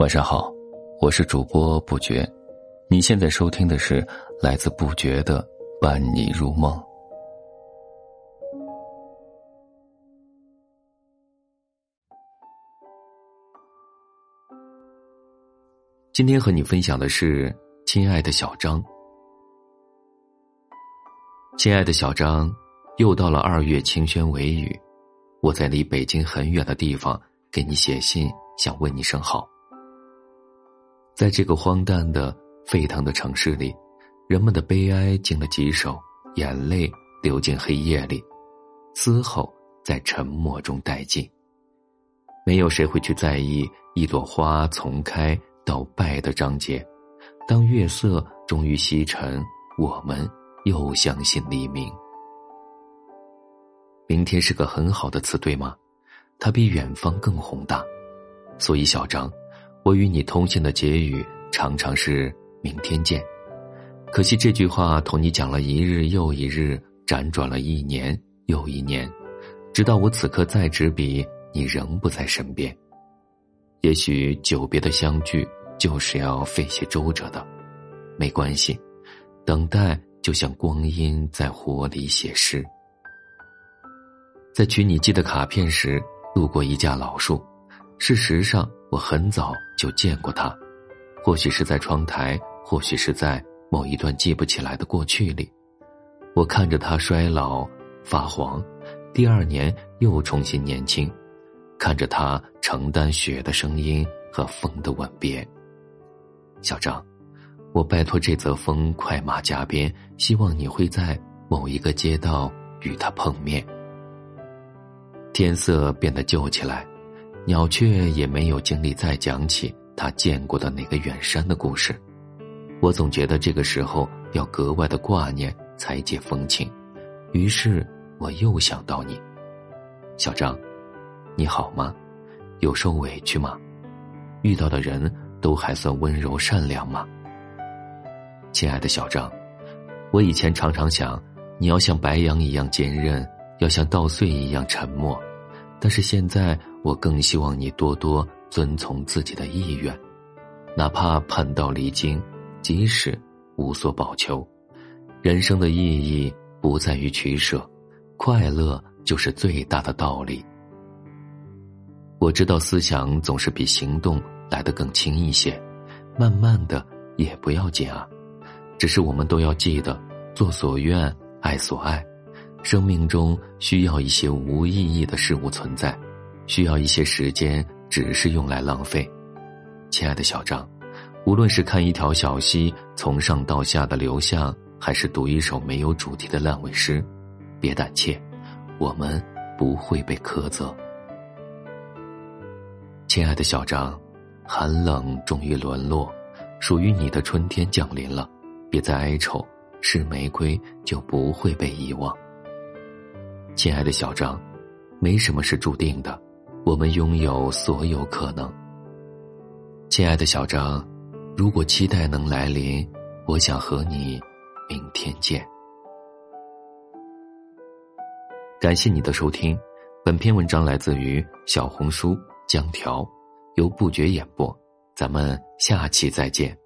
晚上好，我是主播不觉，你现在收听的是来自不觉的伴你入梦。今天和你分享的是，亲爱的小张，亲爱的小张，又到了二月晴轩微雨，我在离北京很远的地方给你写信，想问你声好。在这个荒诞的、沸腾的城市里，人们的悲哀进了几首，眼泪流进黑夜里，嘶吼在沉默中殆尽。没有谁会去在意一朵花从开到败的章节。当月色终于西沉，我们又相信黎明。明天是个很好的词，对吗？它比远方更宏大，所以小张。我与你通信的结语常常是“明天见”，可惜这句话同你讲了一日又一日，辗转了一年又一年，直到我此刻再执笔，你仍不在身边。也许久别的相聚就是要费些周折的，没关系，等待就像光阴在火里写诗。在取你寄的卡片时，路过一架老树，事实上。我很早就见过他，或许是在窗台，或许是在某一段记不起来的过去里。我看着他衰老发黄，第二年又重新年轻，看着他承担雪的声音和风的吻别。小张，我拜托这则风快马加鞭，希望你会在某一个街道与他碰面。天色变得旧起来。鸟雀也没有精力再讲起他见过的那个远山的故事，我总觉得这个时候要格外的挂念才解风情，于是我又想到你，小张，你好吗？有受委屈吗？遇到的人都还算温柔善良吗？亲爱的小张，我以前常常想，你要像白杨一样坚韧，要像稻穗一样沉默。但是现在，我更希望你多多遵从自己的意愿，哪怕叛道离经，即使无所保求。人生的意义不在于取舍，快乐就是最大的道理。我知道思想总是比行动来得更轻一些，慢慢的也不要紧啊。只是我们都要记得，做所愿，爱所爱。生命中需要一些无意义的事物存在，需要一些时间，只是用来浪费。亲爱的小张，无论是看一条小溪从上到下的流向，还是读一首没有主题的烂尾诗，别胆怯，我们不会被苛责。亲爱的小张，寒冷终于沦落，属于你的春天降临了，别再哀愁，是玫瑰就不会被遗忘。亲爱的小张，没什么是注定的，我们拥有所有可能。亲爱的小张，如果期待能来临，我想和你明天见。感谢你的收听，本篇文章来自于小红书江条，由不觉演播，咱们下期再见。